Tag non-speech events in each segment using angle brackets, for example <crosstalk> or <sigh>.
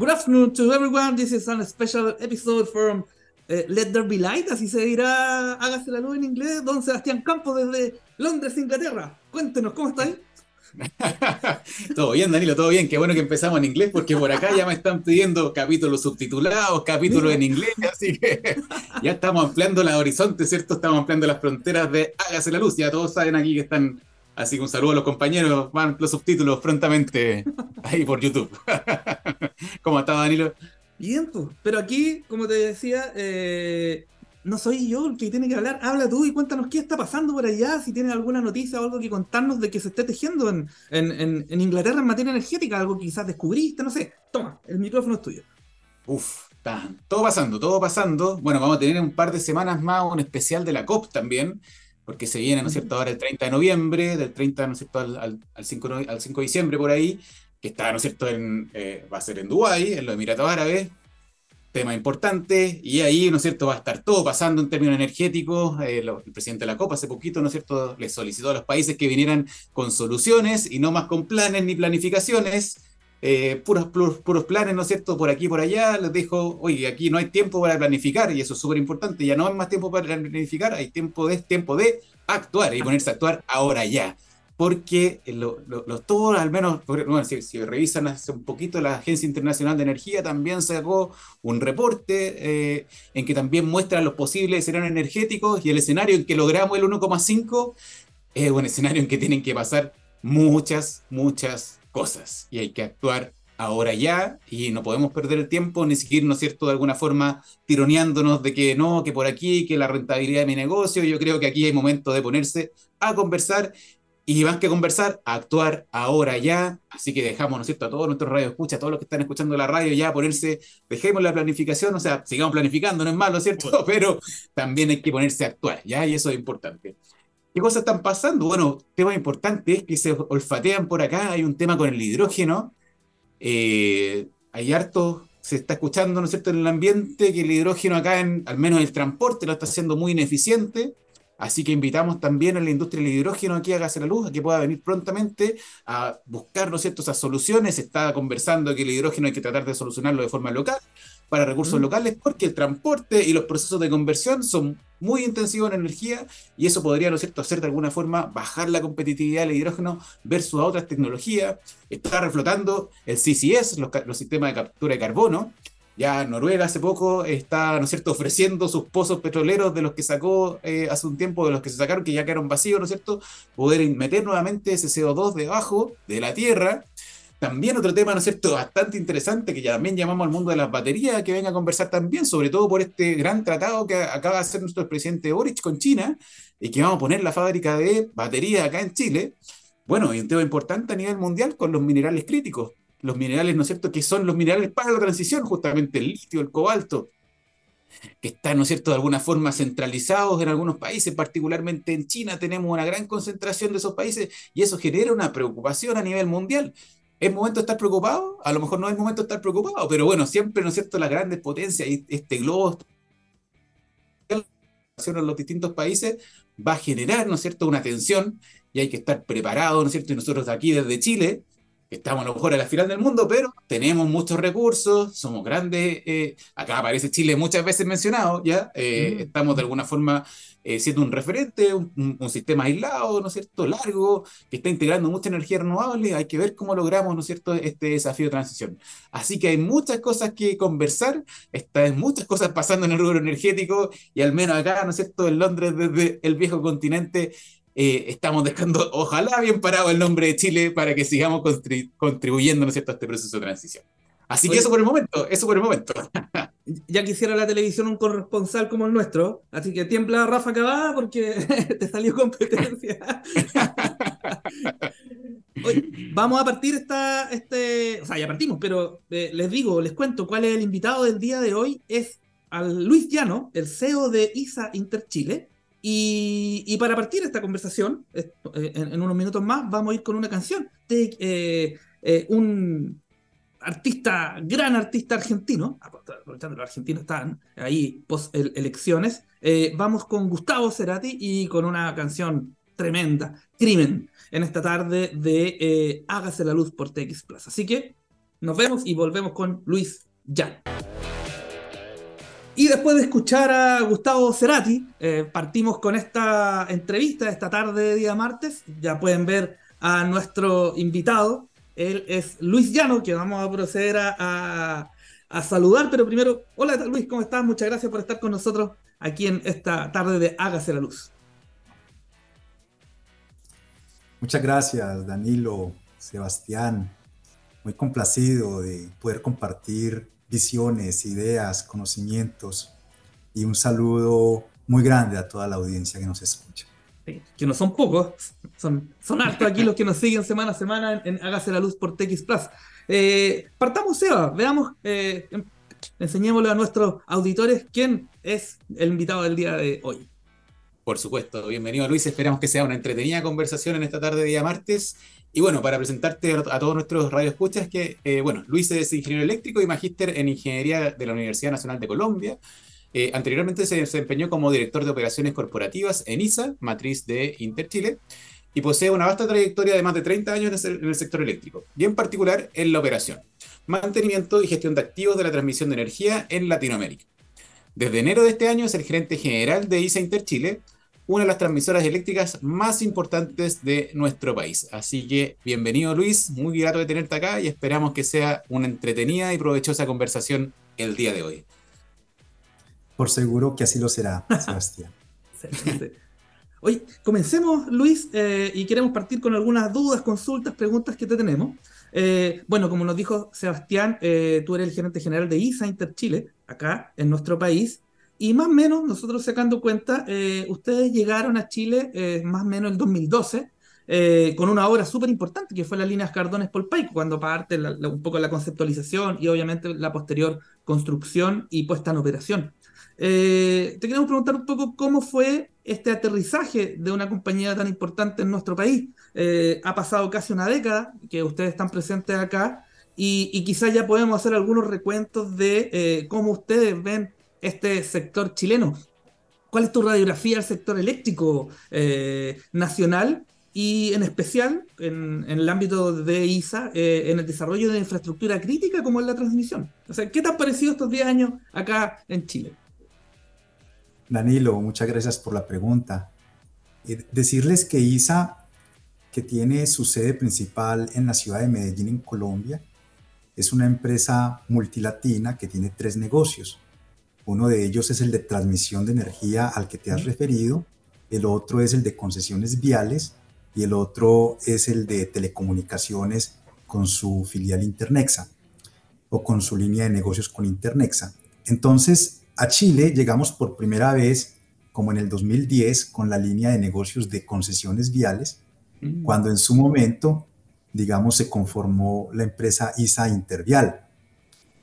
Good afternoon to everyone. This is a special episode from uh, Let There Be Light, así se dirá Hágase la luz en inglés. Don Sebastián Campos desde Londres, Inglaterra. Cuéntenos, ¿cómo estáis? <laughs> todo bien, Danilo, todo bien. Qué bueno que empezamos en inglés porque por acá ya me están pidiendo capítulos subtitulados, capítulos en inglés, así que ya estamos ampliando la horizonte, ¿cierto? Estamos ampliando las fronteras de Hágase la luz. Ya todos saben aquí que están Así que un saludo a los compañeros, van los subtítulos prontamente ahí por YouTube. <laughs> ¿Cómo está Danilo? Bien, pues. Pero aquí, como te decía, eh, no soy yo el que tiene que hablar. Habla tú y cuéntanos qué está pasando por allá, si tienes alguna noticia o algo que contarnos de que se esté tejiendo en, en, Inglaterra en materia energética, algo que quizás descubriste, no sé. Toma, el micrófono es tuyo. Uf, está todo pasando, todo pasando. Bueno, vamos a tener un par de semanas más un especial de la COP también porque se viene, ¿no es cierto?, ahora el 30 de noviembre, del 30, ¿no es cierto?, al, al, 5, al 5 de diciembre por ahí, que está, ¿no es cierto?, en, eh, va a ser en Dubái, en los Emiratos Árabes, tema importante, y ahí, ¿no es cierto?, va a estar todo pasando en términos energéticos. Eh, el presidente de la COPA hace poquito, ¿no es cierto?, le solicitó a los países que vinieran con soluciones y no más con planes ni planificaciones. Eh, puros, puros, planes, ¿no es cierto? Por aquí, por allá, les dijo, oye, aquí no hay tiempo para planificar, y eso es súper importante, ya no hay más tiempo para planificar, hay tiempo de, tiempo de actuar y ponerse a actuar ahora ya. Porque los todos, al menos, bueno, si, si, revisan hace un poquito, la Agencia Internacional de Energía también sacó un reporte eh, en que también muestra los posibles escenarios energéticos y el escenario en que logramos el 1,5 es un escenario en que tienen que pasar muchas, muchas cosas y hay que actuar ahora ya y no podemos perder el tiempo ni seguir, ¿no es cierto?, de alguna forma tironeándonos de que no, que por aquí, que la rentabilidad de mi negocio. Yo creo que aquí hay momento de ponerse a conversar y más que conversar, a actuar ahora ya. Así que dejamos, ¿no es cierto?, a todos nuestros radios escucha, a todos los que están escuchando la radio ya, ponerse, dejemos la planificación, o sea, sigamos planificando, no es malo, ¿cierto? <laughs> Pero también hay que ponerse a actuar, ¿ya? Y eso es importante. ¿Qué cosas están pasando? Bueno, tema importante es que se olfatean por acá, hay un tema con el hidrógeno. Eh, hay harto, se está escuchando, ¿no es cierto?, en el ambiente que el hidrógeno acá, en, al menos el transporte, lo está haciendo muy ineficiente. Así que invitamos también a la industria del hidrógeno aquí a Gas la Luz a que pueda venir prontamente a buscar, ¿no es cierto?, esas soluciones. Se está conversando que el hidrógeno hay que tratar de solucionarlo de forma local para recursos locales porque el transporte y los procesos de conversión son muy intensivos en energía y eso podría, ¿no es cierto?, hacer de alguna forma bajar la competitividad del hidrógeno versus a otras tecnologías. Está reflotando el CCS, los, los sistemas de captura de carbono, ya Noruega hace poco está, ¿no es cierto?, ofreciendo sus pozos petroleros de los que sacó eh, hace un tiempo, de los que se sacaron, que ya quedaron vacíos, ¿no es cierto?, poder meter nuevamente ese CO2 debajo de la tierra. También otro tema, ¿no es cierto?, bastante interesante, que ya también llamamos al mundo de las baterías, que venga a conversar también, sobre todo por este gran tratado que acaba de hacer nuestro presidente Boric con China, y que vamos a poner la fábrica de baterías acá en Chile. Bueno, y un tema importante a nivel mundial con los minerales críticos los minerales, ¿no es cierto?, que son los minerales para la transición, justamente el litio, el cobalto, que están, ¿no es cierto?, de alguna forma centralizados en algunos países, particularmente en China tenemos una gran concentración de esos países y eso genera una preocupación a nivel mundial. ¿Es momento de estar preocupado? A lo mejor no es momento de estar preocupado, pero bueno, siempre, ¿no es cierto?, las grandes potencias y este globo en los distintos países va a generar, ¿no es cierto?, una tensión y hay que estar preparado, ¿no es cierto? Y nosotros aquí desde Chile estamos a lo mejor a la final del mundo, pero tenemos muchos recursos, somos grandes. Eh, acá aparece Chile muchas veces mencionado, ¿ya? Eh, mm. Estamos de alguna forma eh, siendo un referente, un, sistema aislado, ¿no es cierto?, largo, que está integrando mucha energía renovable. Hay que ver cómo logramos, ¿no es cierto?, este desafío de transición. Así que hay muchas cosas que conversar, hay muchas cosas pasando en el rubro energético, y al menos acá, ¿no es cierto?, en Londres, desde el viejo continente, eh, estamos dejando, ojalá bien parado el nombre de Chile para que sigamos contribuyendo, ¿no cierto?, a este proceso de transición. Así que eso por el momento, eso por el momento. <laughs> ya quisiera la televisión un corresponsal como el nuestro, así que tiembla Rafa Cabada porque <laughs> te salió competencia. <laughs> vamos a partir esta, este, o sea, ya partimos, pero eh, les digo, les cuento cuál es el invitado del día de hoy, es al Luis Llano, el CEO de ISA Interchile, y, para partir esta conversación, eh, en, unos minutos más, vamos a ir con una canción de eh, eh, un artista, gran artista argentino, aprovechando los argentinos están ahí post elecciones, vamos con Gustavo Cerati y con una canción tremenda, Crimen, en esta tarde de Hágase la Luz por TX Plus. Así que Nos vemos y volvemos con Luis Jan. Y después de escuchar a Gustavo Cerati, eh, partimos con esta entrevista esta tarde de día martes. Ya pueden ver a nuestro invitado. Él es Luis Llano, que vamos a proceder a, saludar. Pero primero, hola Luis, ¿cómo estás? Muchas gracias por estar con nosotros aquí en esta tarde de Hágase la Luz. Muchas gracias, Danilo, Sebastián. Muy complacido de poder compartir visiones, ideas, conocimientos y un saludo muy grande a toda la audiencia que nos escucha. Que no son pocos, son, son hartos aquí los que nos siguen semana a semana en, Hágase la Luz por TX Plus. Eh, partamos, Seba, veamos, eh, em, enseñémosle a nuestros auditores quién es el invitado del día de hoy. Por supuesto, bienvenido Luis, esperamos que sea una entretenida conversación en esta tarde de día martes y bueno, para presentarte a, todos nuestros radioescuchas, que eh, bueno, Luis es ingeniero eléctrico y magíster en ingeniería de la Universidad Nacional de Colombia. Eh, anteriormente se desempeñó como director de operaciones corporativas en ISA, matriz de Interchile, y posee una vasta trayectoria de más de 30 años en el, sector eléctrico, y en particular en la operación, mantenimiento y gestión de activos de la transmisión de energía en Latinoamérica. Desde enero de este año es el gerente general de ISA Interchile, una de las transmisoras eléctricas más importantes de nuestro país. Así que bienvenido Luis, muy grato de tenerte acá y esperamos que sea una entretenida y provechosa conversación el día de hoy. Por seguro que así lo será, <laughs> Sebastián. Oye, comencemos Luis eh, y queremos partir con algunas dudas, consultas, preguntas que te tenemos. Eh, bueno, como nos dijo Sebastián, eh, tú eres el gerente general de ISA Interchile, acá en nuestro país. Y más o menos, nosotros sacando cuenta, eh, ustedes llegaron a Chile eh, más o menos el 2012 eh, con una obra súper importante que fue la línea Cardones Polpaico, cuando parte un poco la conceptualización y obviamente la posterior construcción y puesta en operación. Te queremos preguntar un poco cómo fue este aterrizaje de una compañía tan importante en nuestro país. ha pasado casi una década que ustedes están presentes acá y, quizás ya podemos hacer algunos recuentos de cómo ustedes ven este sector chileno. ¿Cuál es tu radiografía del sector eléctrico eh, nacional y en especial en, el ámbito de ISA, eh, en el desarrollo de infraestructura crítica como es la transmisión? O sea, ¿qué te ha parecido estos 10 años acá en Chile? Danilo, muchas gracias por la pregunta. Eh, decirles que ISA, que tiene su sede principal en la ciudad de Medellín, en Colombia, es una empresa multilatina que tiene tres negocios. Uno de ellos es el de transmisión de energía al que te has referido, el otro es el de concesiones viales y el otro es el de telecomunicaciones con su filial Internexa o con su línea de negocios con Internexa. Entonces, a Chile llegamos por primera vez, como en el 2010, con la línea de negocios de concesiones viales, mm. cuando en su momento, digamos, se conformó la empresa ISA Intervial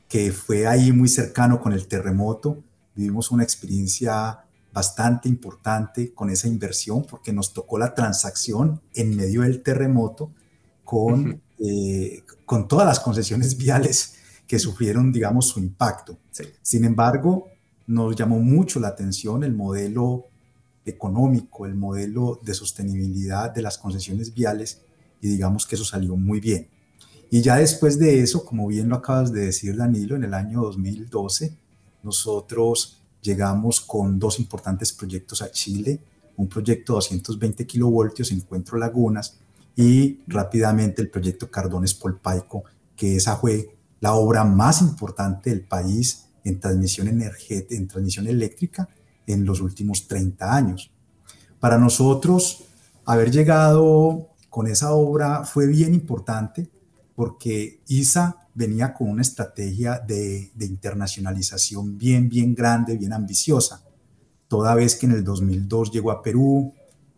que fue ahí muy cercano con el terremoto. Vivimos una experiencia bastante importante con esa inversión porque nos tocó la transacción en medio del terremoto con, eh, con todas las concesiones <laughs> viales que sufrieron, digamos, su impacto. Sin embargo, nos llamó mucho la atención el modelo económico, el modelo de sostenibilidad de las concesiones viales y digamos que eso salió muy bien. Y ya después de eso, como bien lo acabas de decir, Danilo, en el año 2012, nosotros llegamos con dos importantes proyectos a Chile, un proyecto de 220 kilovoltios, Encuentro Lagunas, y rápidamente el proyecto Cardones Polpaico, que esa fue la obra más importante del país en transmisión, energética, en transmisión eléctrica en los últimos 30 años. Para nosotros, haber llegado con esa obra fue bien importante porque ISA venía con una estrategia de, internacionalización bien, bien grande, bien ambiciosa, toda vez que en el 2002 llegó a Perú,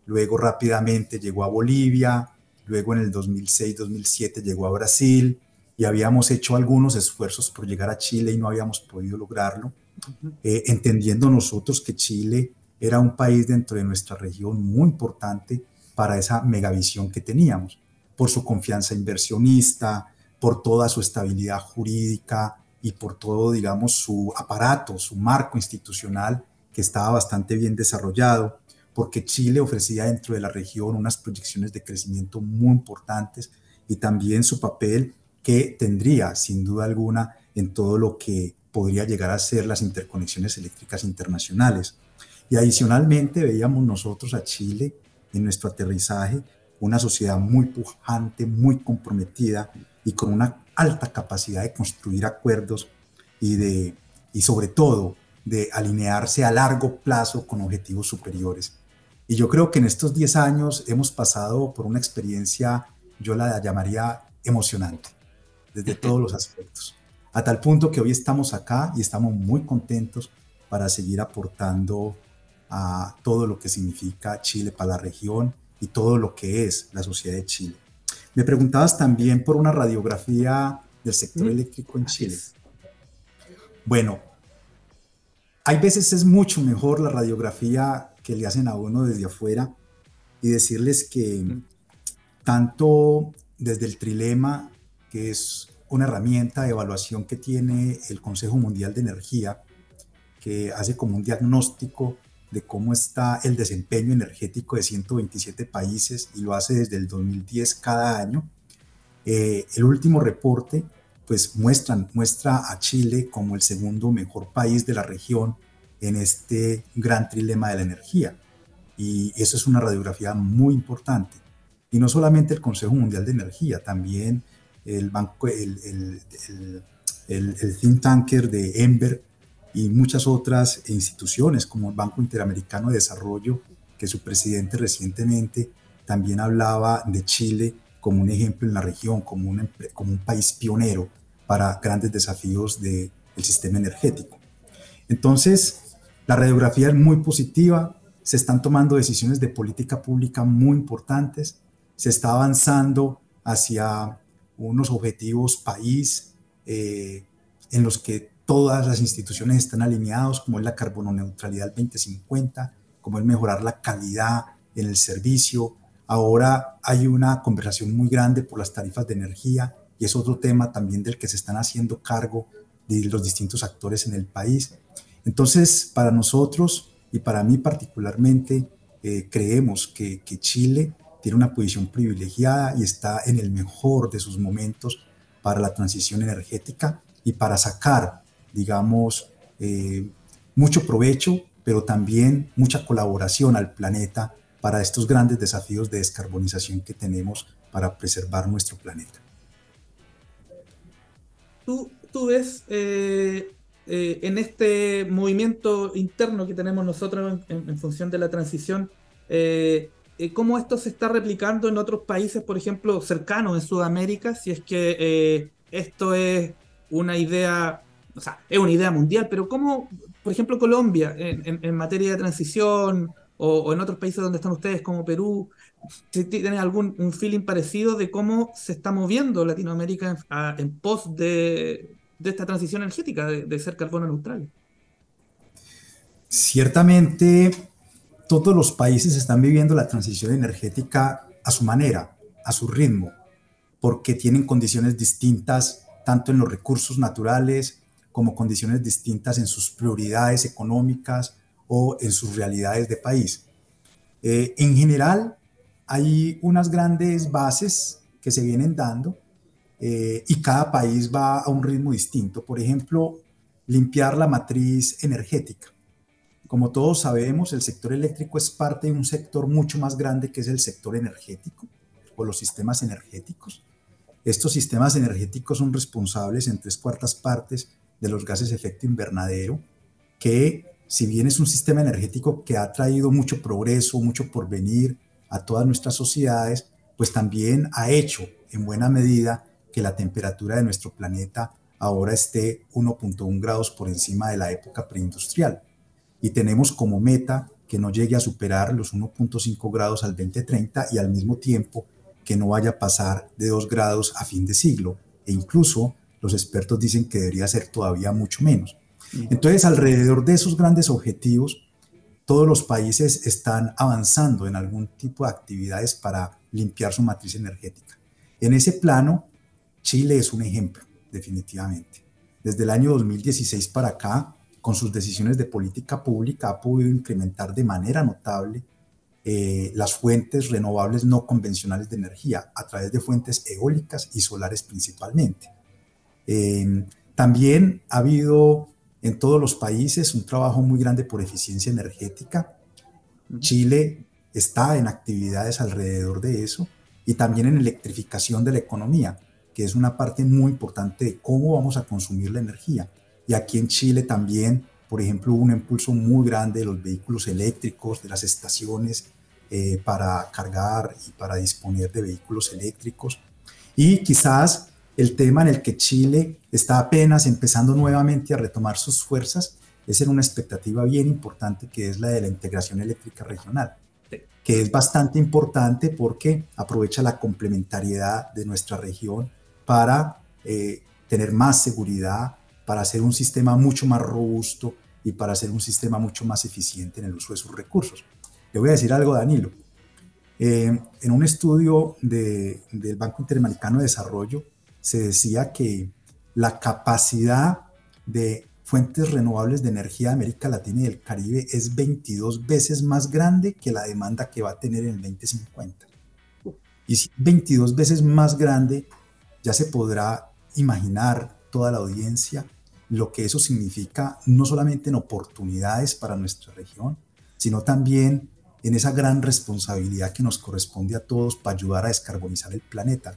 luego rápidamente llegó a Bolivia, luego en el 2006-2007 llegó a Brasil y habíamos hecho algunos esfuerzos por llegar a Chile y no habíamos podido lograrlo, eh, entendiendo nosotros que Chile era un país dentro de nuestra región muy importante para esa megavisión que teníamos por su confianza inversionista, por toda su estabilidad jurídica y por todo, digamos, su aparato, su marco institucional que estaba bastante bien desarrollado, porque Chile ofrecía dentro de la región unas proyecciones de crecimiento muy importantes y también su papel que tendría sin duda alguna en todo lo que podría llegar a ser las interconexiones eléctricas internacionales. Y adicionalmente veíamos nosotros a Chile en nuestro aterrizaje una sociedad muy pujante, muy comprometida y con una alta capacidad de construir acuerdos y, de, y sobre todo de alinearse a largo plazo con objetivos superiores. Y yo creo que en estos 10 años hemos pasado por una experiencia, yo la llamaría emocionante, desde todos los aspectos, a tal punto que hoy estamos acá y estamos muy contentos para seguir aportando a todo lo que significa Chile para la región y todo lo que es la sociedad de Chile. Me preguntabas también por una radiografía del sector eléctrico en Chile. Bueno, hay veces es mucho mejor la radiografía que le hacen a uno desde afuera y decirles que tanto desde el trilema, que es una herramienta de evaluación que tiene el Consejo Mundial de Energía, que hace como un diagnóstico de cómo está el desempeño energético de 127 países y lo hace desde el 2010 cada año. Eh, el último reporte pues muestran, muestra a Chile como el segundo mejor país de la región en este gran trilema de la energía. Y eso es una radiografía muy importante. Y no solamente el Consejo Mundial de Energía, también el, banco, el, el, el, el think tanker de Ember y muchas otras instituciones como el Banco Interamericano de Desarrollo, que su presidente recientemente también hablaba de Chile como un ejemplo en la región, como un, como un país pionero para grandes desafíos del sistema energético. Entonces, la radiografía es muy positiva, se están tomando decisiones de política pública muy importantes, se está avanzando hacia unos objetivos país eh, en los que todas las instituciones están alineados, como es la carbono neutralidad 2050, como es mejorar la calidad en el servicio. Ahora hay una conversación muy grande por las tarifas de energía y es otro tema también del que se están haciendo cargo de los distintos actores en el país. Entonces, para nosotros y para mí particularmente, eh, creemos que Chile tiene una posición privilegiada y está en el mejor de sus momentos para la transición energética y para sacar digamos, eh, mucho provecho, pero también mucha colaboración al planeta para estos grandes desafíos de descarbonización que tenemos para preservar nuestro planeta. Tú, tú ves eh, eh, en este movimiento interno que tenemos nosotros en, función de la transición, cómo esto se está replicando en otros países, por ejemplo, cercanos en Sudamérica, si es que esto es una idea o sea, es una idea mundial, pero ¿cómo, por ejemplo, Colombia, en, materia de transición, o, en otros países donde están ustedes, como Perú, ¿tienen algún un feeling parecido de cómo se está moviendo Latinoamérica en, pos de, esta transición energética, de, ser carbono neutral? Ciertamente, todos los países están viviendo la transición energética a su manera, a su ritmo, porque tienen condiciones distintas tanto en los recursos naturales, como condiciones distintas en sus prioridades económicas o en sus realidades de país. Eh, en general, hay unas grandes bases que se vienen dando eh, y cada país va a un ritmo distinto. Por ejemplo, limpiar la matriz energética. Como todos sabemos, el sector eléctrico es parte de un sector mucho más grande que es el sector energético o los sistemas energéticos. Estos sistemas energéticos son responsables en tres cuartas partes de los gases de efecto invernadero, que si bien es un sistema energético que ha traído mucho progreso, mucho porvenir a todas nuestras sociedades, pues también ha hecho en buena medida que la temperatura de nuestro planeta ahora esté 1.1 grados por encima de la época preindustrial. Y tenemos como meta que no llegue a superar los 1.5 grados al 2030 y al mismo tiempo que no vaya a pasar de 2 grados a fin de siglo e incluso los expertos dicen que debería ser todavía mucho menos. Entonces, alrededor de esos grandes objetivos, todos los países están avanzando en algún tipo de actividades para limpiar su matriz energética. En ese plano, Chile es un ejemplo, definitivamente. Desde el año 2016 para acá, con sus decisiones de política pública, ha podido incrementar de manera notable eh, las fuentes renovables no convencionales de energía a través de fuentes eólicas y solares principalmente. Eh, también ha habido en todos los países un trabajo muy grande por eficiencia energética. Chile está en actividades alrededor de eso y también en electrificación de la economía, que es una parte muy importante de cómo vamos a consumir la energía. Y aquí en Chile también, por ejemplo, hubo un impulso muy grande de los vehículos eléctricos, de las estaciones eh, para cargar y para disponer de vehículos eléctricos. Y quizás el tema en el que Chile está apenas empezando nuevamente a retomar sus fuerzas es en una expectativa bien importante que es la de la integración eléctrica regional que es bastante importante porque aprovecha la complementariedad de nuestra región para eh, tener más seguridad, para hacer un sistema mucho más robusto y para hacer un sistema mucho más eficiente en el uso de sus recursos. Le voy a decir algo, Danilo. Eh, en un estudio del Banco Interamericano de Desarrollo se decía que la capacidad de fuentes renovables de energía de América Latina y del Caribe es 22 veces más grande que la demanda que va a tener en el 2050. Y si 22 veces más grande, ya se podrá imaginar toda la audiencia lo que eso significa no solamente en oportunidades para nuestra región, sino también en esa gran responsabilidad que nos corresponde a todos para ayudar a descarbonizar el planeta.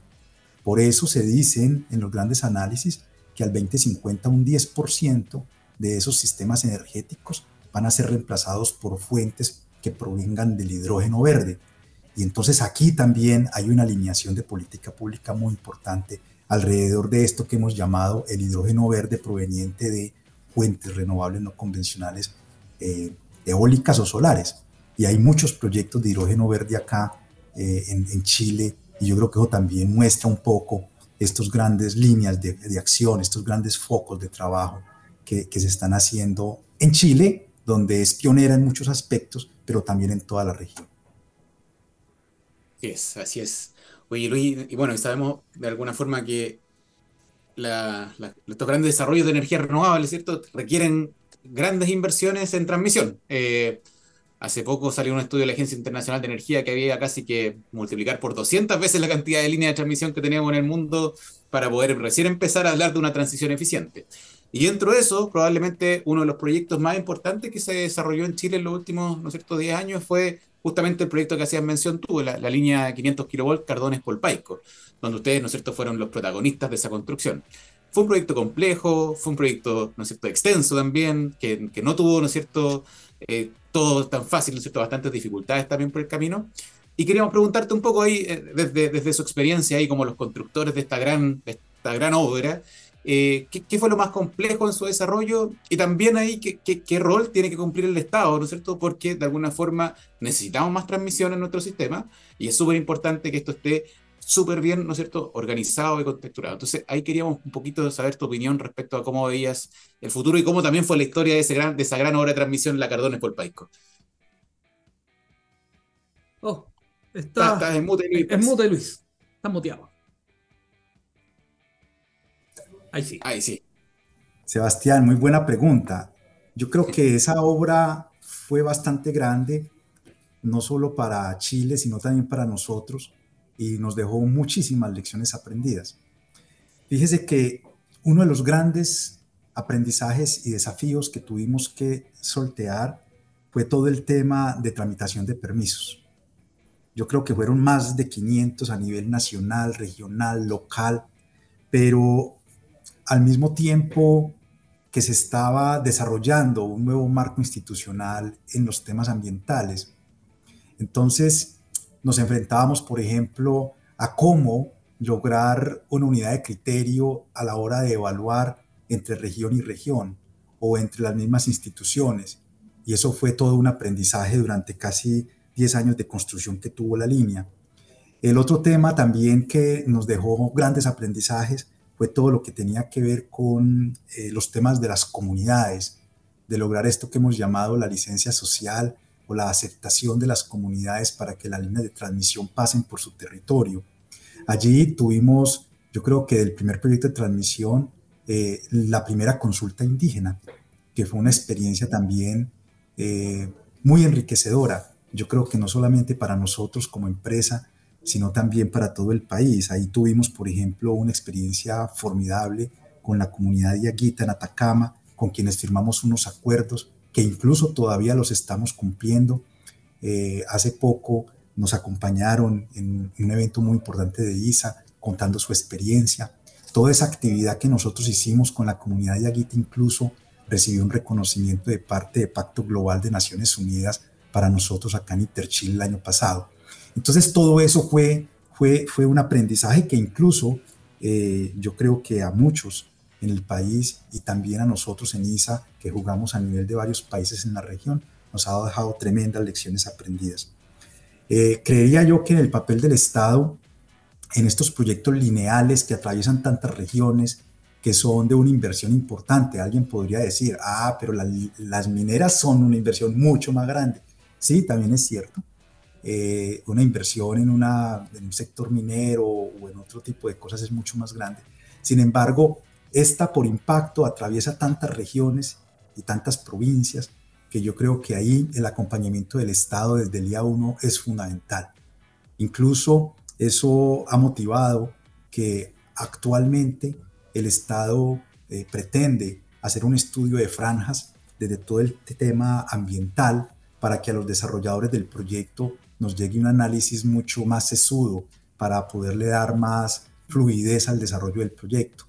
Por eso se dicen en los grandes análisis que al 2050 un 10% de esos sistemas energéticos van a ser reemplazados por fuentes que provengan del hidrógeno verde. Y entonces aquí también hay una alineación de política pública muy importante alrededor de esto que hemos llamado el hidrógeno verde proveniente de fuentes renovables no convencionales, eh, eólicas o solares. Y hay muchos proyectos de hidrógeno verde acá eh, en, Chile y yo creo que eso también muestra un poco estas grandes líneas de, acción, estos grandes focos de trabajo que, se están haciendo en Chile, donde es pionera en muchos aspectos, pero también en toda la región. Es, así es. Oye, Luis, y bueno, sabemos de alguna forma que estos grandes desarrollos de energía renovable, ¿cierto?, requieren grandes inversiones en transmisión. Eh, Hace poco salió un estudio de la Agencia Internacional de Energía que había casi que multiplicar por 200 veces la cantidad de líneas de transmisión que teníamos en el mundo para poder recién empezar a hablar de una transición eficiente. Y dentro de eso, probablemente uno de los proyectos más importantes que se desarrolló en Chile en los últimos, ¿no 10 años fue justamente el proyecto que hacías mención tú, la, línea 500 kV Cardones Polpaico, donde ustedes, ¿no es cierto?, fueron los protagonistas de esa construcción. Fue un proyecto complejo, fue un proyecto, ¿no es cierto?, extenso también, que, que no tuvo, ¿no es cierto?, eh, todo tan fácil, ¿no es cierto? Bastantes dificultades también por el camino. Y queríamos preguntarte un poco ahí, eh, desde, desde su experiencia ahí como los constructores de esta gran, esta gran obra, eh, ¿qué, fue lo más complejo en su desarrollo? Y también ahí, ¿qué, ¿qué, rol tiene que cumplir el Estado, ¿no es cierto? Porque de alguna forma necesitamos más transmisión en nuestro sistema y es súper importante que esto esté súper bien, ¿no es cierto?, organizado y contexturado. Entonces, ahí queríamos un poquito saber tu opinión respecto a cómo veías el futuro y cómo también fue la historia de, ese gran, de esa gran obra de transmisión, La Cardones por Paico. Oh, está, está, en mute, Luis. Es mute, Luis. Está muteado. Ahí sí. Ahí sí. Sebastián, muy buena pregunta. Yo creo que esa obra fue bastante grande, no solo para Chile, sino también para nosotros y nos dejó muchísimas lecciones aprendidas. Fíjese que uno de los grandes aprendizajes y desafíos que tuvimos que soltear fue todo el tema de tramitación de permisos. Yo creo que fueron más de 500 a nivel nacional, regional, local, pero al mismo tiempo que se estaba desarrollando un nuevo marco institucional en los temas ambientales. Entonces, nos enfrentábamos, por ejemplo, a cómo lograr una unidad de criterio a la hora de evaluar entre región y región o entre las mismas instituciones. Y eso fue todo un aprendizaje durante casi 10 años de construcción que tuvo la línea. El otro tema también que nos dejó grandes aprendizajes fue todo lo que tenía que ver con eh, los temas de las comunidades, de lograr esto que hemos llamado la licencia social o la aceptación de las comunidades para que las líneas de transmisión pasen por su territorio. Allí tuvimos, yo creo que del primer proyecto de transmisión, eh, la primera consulta indígena, que fue una experiencia también eh, muy enriquecedora, yo creo que no solamente para nosotros como empresa, sino también para todo el país. Ahí tuvimos, por ejemplo, una experiencia formidable con la comunidad Yaguita en Atacama, con quienes firmamos unos acuerdos que incluso todavía los estamos cumpliendo. Eh, hace poco nos acompañaron en un evento muy importante de ISA, contando su experiencia. Toda esa actividad que nosotros hicimos con la comunidad Yaguita incluso recibió un reconocimiento de parte de Pacto Global de Naciones Unidas para nosotros acá en Interchile el año pasado. Entonces todo eso fue, fue, fue un aprendizaje que incluso eh, yo creo que a muchos en el país y también a nosotros en ISA, que jugamos a nivel de varios países en la región, nos ha dejado tremendas lecciones aprendidas. Eh, creería yo que en el papel del Estado, en estos proyectos lineales que atraviesan tantas regiones, que son de una inversión importante, alguien podría decir, ah, pero las mineras son una inversión mucho más grande. Sí, también es cierto, eh, una inversión en, un sector minero o en otro tipo de cosas es mucho más grande. Sin embargo, esta por impacto atraviesa tantas regiones y tantas provincias que yo creo que ahí el acompañamiento del Estado desde el día uno es fundamental. Incluso eso ha motivado que actualmente el Estado eh, pretende hacer un estudio de franjas desde todo el tema ambiental para que a los desarrolladores del proyecto nos llegue un análisis mucho más sesudo para poderle dar más fluidez al desarrollo del proyecto.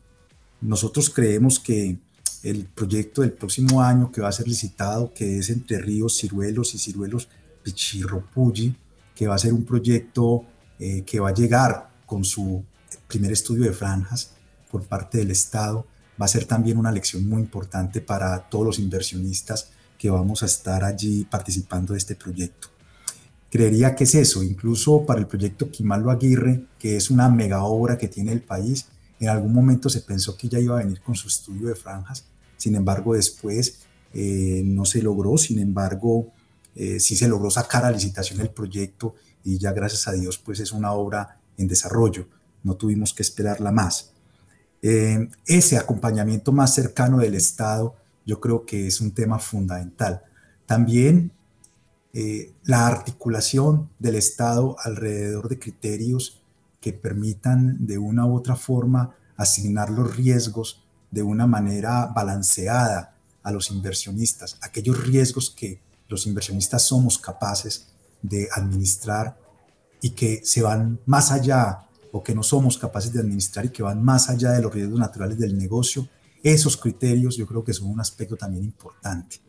Nosotros creemos que el proyecto del próximo año que va a ser licitado, que es entre Ríos Ciruelos y Ciruelos Pichirropulli, que va a ser un proyecto eh, que va a llegar con su primer estudio de franjas por parte del Estado, va a ser también una lección muy importante para todos los inversionistas que vamos a estar allí participando de este proyecto creería que es eso, incluso para el proyecto Quimalo Aguirre, que es una mega obra que tiene el país, en algún momento se pensó que ya iba a venir con su estudio de franjas, sin embargo después eh, no se logró, sin embargo eh, sí se logró sacar a licitación el proyecto y ya gracias a Dios pues es una obra en desarrollo, no tuvimos que esperarla más. Eh, ese acompañamiento más cercano del Estado yo creo que es un tema fundamental. También eh, la articulación del Estado alrededor de criterios que permitan de una u otra forma asignar los riesgos de una manera balanceada a los inversionistas, aquellos riesgos que los inversionistas somos capaces de administrar y que se van más allá o que no somos capaces de administrar y que van más allá de los riesgos naturales del negocio, esos criterios yo creo que son un aspecto también importante.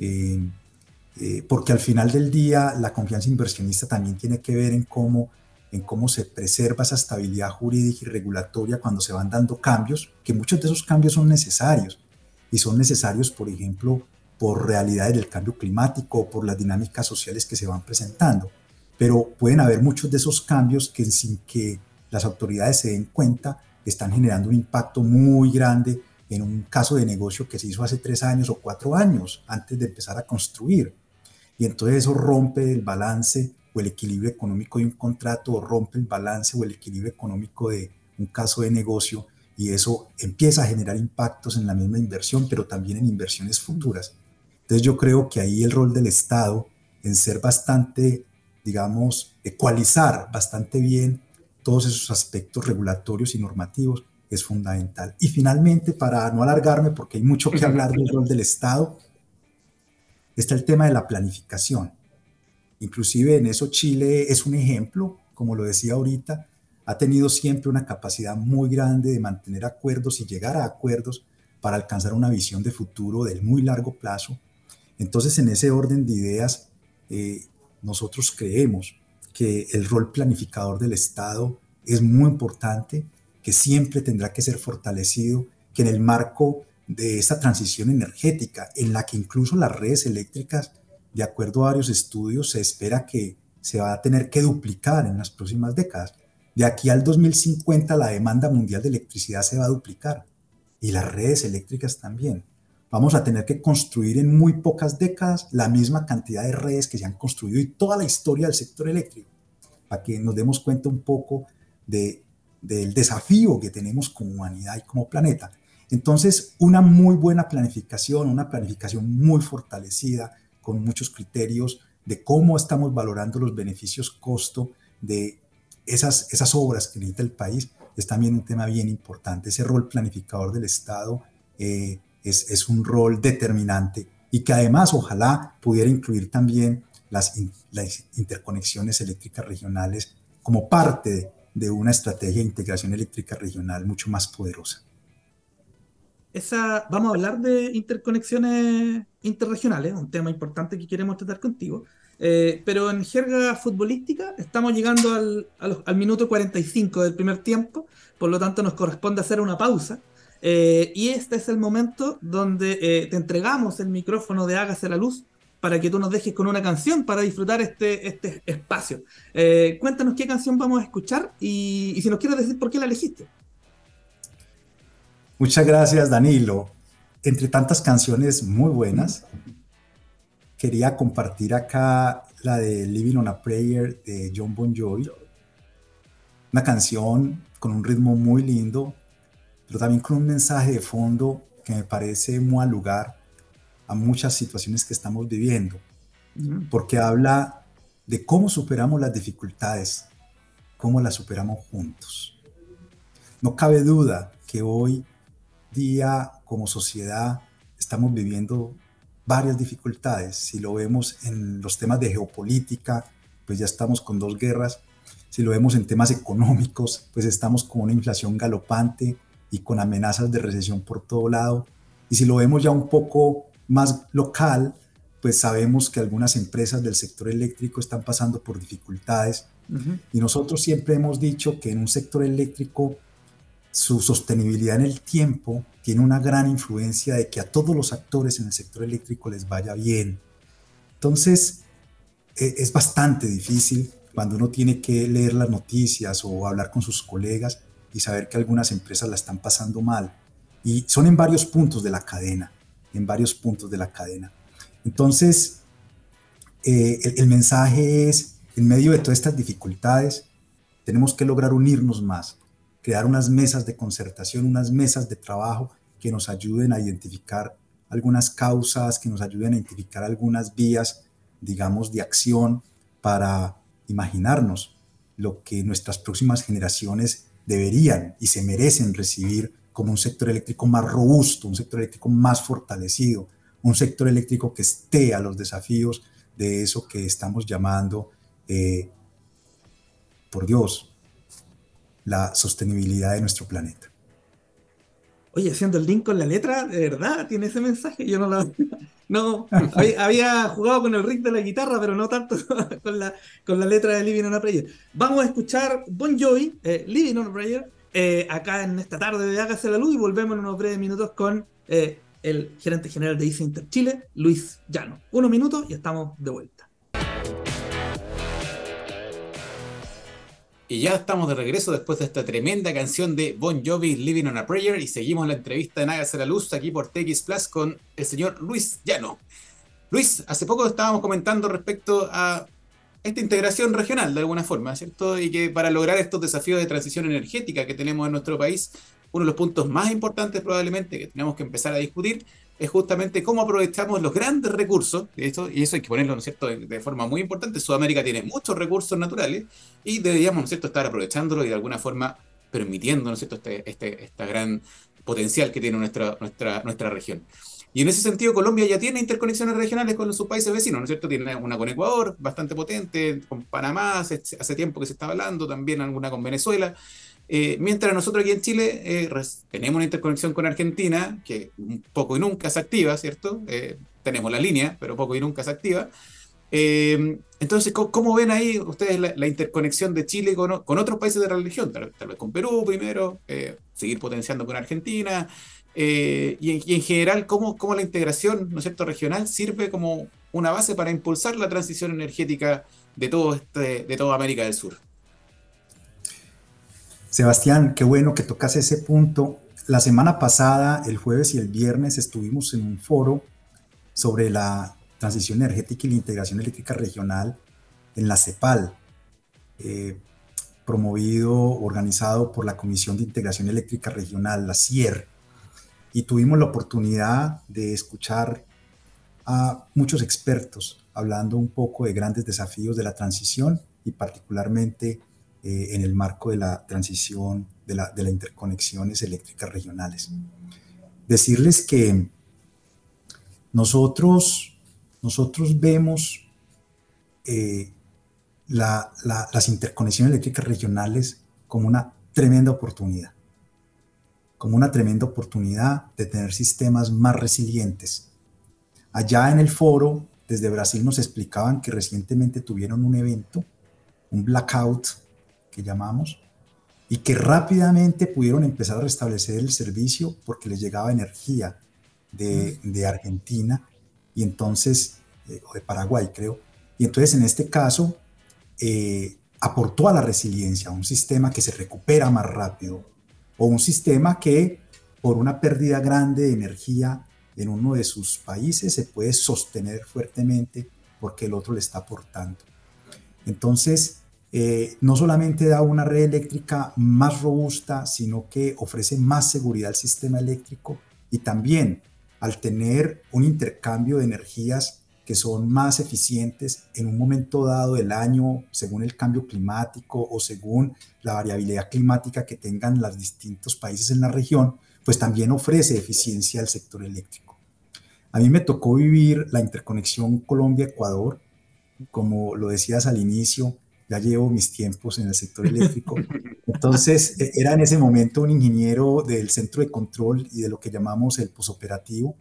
Eh, eh, porque al final del día la confianza inversionista también tiene que ver en cómo, en cómo se preserva esa estabilidad jurídica y regulatoria cuando se van dando cambios, que muchos de esos cambios son necesarios y son necesarios, por ejemplo, por realidades del cambio climático o por las dinámicas sociales que se van presentando. Pero pueden haber muchos de esos cambios que sin que las autoridades se den cuenta están generando un impacto muy grande en un caso de negocio que se hizo hace tres años o cuatro años antes de empezar a construir y entonces eso rompe el balance o el equilibrio económico de un contrato o rompe el balance o el equilibrio económico de un caso de negocio y eso empieza a generar impactos en la misma inversión, pero también en inversiones futuras. Entonces yo creo que ahí el rol del Estado en ser bastante, digamos, ecualizar bastante bien todos esos aspectos regulatorios y normativos es fundamental. Y finalmente, para no alargarme, porque hay mucho que hablar del rol del Estado, está el tema de la planificación. Inclusive en eso Chile es un ejemplo, como lo decía ahorita, ha tenido siempre una capacidad muy grande de mantener acuerdos y llegar a acuerdos para alcanzar una visión de futuro del muy largo plazo. Entonces, en ese orden de ideas, eh, nosotros creemos que el rol planificador del Estado es muy importante, que siempre tendrá que ser fortalecido, que en el marco de esta transición energética, en la que incluso las redes eléctricas, de acuerdo a varios estudios, se espera que se va a tener que duplicar en las próximas décadas. De aquí al 2050 la demanda mundial de electricidad se va a duplicar y las redes eléctricas también. Vamos a tener que construir en muy pocas décadas la misma cantidad de redes que se han construido y toda la historia del sector eléctrico, para que nos demos cuenta un poco de, del desafío que tenemos como humanidad y como planeta. Entonces, una muy buena planificación, una planificación muy fortalecida, con muchos criterios de cómo estamos valorando los beneficios costo de esas, esas obras que necesita el país, es también un tema bien importante. Ese rol planificador del Estado eh, es, un rol determinante y que además ojalá pudiera incluir también las interconexiones eléctricas regionales como parte de una estrategia de integración eléctrica regional mucho más poderosa. Esa, vamos a hablar de interconexiones interregionales, un tema importante que queremos tratar contigo. Eh, pero en jerga futbolística estamos llegando al, al, minuto 45 del primer tiempo, por lo tanto nos corresponde hacer una pausa. Eh, y este es el momento donde eh, te entregamos el micrófono de Hágase la Luz para que tú nos dejes con una canción para disfrutar este, este espacio. cuéntanos qué canción vamos a escuchar y, y si nos quieres decir por qué la elegiste. Muchas gracias, Danilo. Entre tantas canciones muy buenas, quería compartir acá la de Living on a Prayer de John Bon Jovi. Una canción con un ritmo muy lindo, pero también con un mensaje de fondo que me parece muy al lugar a muchas situaciones que estamos viviendo, porque habla de cómo superamos las dificultades, cómo las superamos juntos. No cabe duda que hoy día como sociedad estamos viviendo varias dificultades. Si lo vemos en los temas de geopolítica, pues ya estamos con dos guerras. Si lo vemos en temas económicos, pues estamos con una inflación galopante y con amenazas de recesión por todo lado. Y si lo vemos ya un poco más local, pues sabemos que algunas empresas del sector eléctrico están pasando por dificultades. Y nosotros siempre hemos dicho que en un sector eléctrico su sostenibilidad en el tiempo tiene una gran influencia de que a todos los actores en el sector eléctrico les vaya bien. Entonces, e, es bastante difícil cuando uno tiene que leer las noticias o hablar con sus colegas y saber que algunas empresas la están pasando mal. Y son en varios puntos de la cadena, en varios puntos de la cadena. Entonces, eh, el mensaje es, en medio de todas estas dificultades, tenemos que lograr unirnos más, crear unas mesas de concertación, unas mesas de trabajo que nos ayuden a identificar algunas causas, que nos ayuden a identificar algunas vías, digamos, de acción para imaginarnos lo que nuestras próximas generaciones deberían y se merecen recibir como un sector eléctrico más robusto, un sector eléctrico más fortalecido, un sector eléctrico que esté a los desafíos de eso que estamos llamando, eh, por Dios, la sostenibilidad de nuestro planeta. Oye, haciendo el link con la letra, de verdad, tiene ese mensaje. Yo no lo. <laughs> No, había, jugado con el riff de la guitarra, pero no tanto <laughs> con la, con la letra de Living on a Prayer. Vamos a escuchar Bon Jovi, eh, Living on a Prayer, eh, acá en esta tarde de Hágase la Luz y volvemos en unos breves minutos con eh, el gerente general de ICE Inter Chile, Luis Llano. Unos minutos y estamos de vuelta. Y ya estamos de regreso después de esta tremenda canción de Bon Jovi, Living on a Prayer, y seguimos la entrevista en Hágase la Luz aquí por TX Plus con el señor Luis Llano. Luis, hace poco estábamos comentando respecto a esta integración regional de alguna forma, ¿cierto? Y que para lograr estos desafíos de transición energética que tenemos en nuestro país, uno de los puntos más importantes probablemente que tenemos que empezar a discutir es justamente cómo aprovechamos los grandes recursos, y eso, y eso hay que ponerlo, ¿no es cierto?, de, forma muy importante. Sudamérica tiene muchos recursos naturales y deberíamos, ¿no es cierto?, estar aprovechándolo y de alguna forma permitiendo, ¿no es cierto?, este, este, esta gran potencial que tiene nuestra, nuestra, nuestra región. Y en ese sentido, Colombia ya tiene interconexiones regionales con sus países vecinos, ¿no es cierto? Tiene una con Ecuador bastante potente, con Panamá hace, hace tiempo que se está hablando, también alguna con Venezuela. Eh, mientras nosotros aquí en Chile eh, tenemos una interconexión con Argentina, que poco y nunca se activa, ¿cierto? Eh, tenemos la línea, pero poco y nunca se activa. entonces, ¿cómo, ven ahí ustedes la, interconexión de Chile con, otros países de la región? Tal, vez con Perú primero, seguir potenciando con Argentina, y en, general, ¿cómo, ¿cómo, la integración ¿no es regional sirve como una base para impulsar la transición energética de, todo este, de toda América del Sur? Sebastián, qué bueno que tocas ese punto. La semana pasada, el jueves y el viernes, estuvimos en un foro sobre la transición energética y la integración eléctrica regional en la CEPAL, eh, promovido, organizado por la Comisión de Integración Eléctrica Regional, la CIER. Y tuvimos la oportunidad de escuchar a muchos expertos hablando un poco de grandes desafíos de la transición y particularmente eh, en el marco de la transición de, la, de las interconexiones eléctricas regionales. Decirles que nosotros, nosotros vemos eh, las interconexiones eléctricas regionales como una tremenda oportunidad, como una tremenda oportunidad de tener sistemas más resilientes. Allá en el foro, desde Brasil nos explicaban que recientemente tuvieron un evento, un blackout que llamamos, y que rápidamente pudieron empezar a restablecer el servicio porque les llegaba energía de, de Argentina y entonces, eh, o de Paraguay creo, y entonces en este caso eh, aportó a la resiliencia, un sistema que se recupera más rápido o un sistema que por una pérdida grande de energía en uno de sus países se puede sostener fuertemente porque el otro le está aportando. Entonces, eh, no solamente da una red eléctrica más robusta, sino que ofrece más seguridad al sistema eléctrico y también al tener un intercambio de energías que son más eficientes en un momento dado del año, según el cambio climático o según la variabilidad climática que tengan los distintos países en la región, pues también ofrece eficiencia al sector eléctrico. A mí me tocó vivir la interconexión Colombia-Ecuador, como lo decías al inicio, ya llevo mis tiempos en el sector eléctrico. Entonces, e, era en ese momento un ingeniero del centro de control y de lo que llamamos el posoperativo,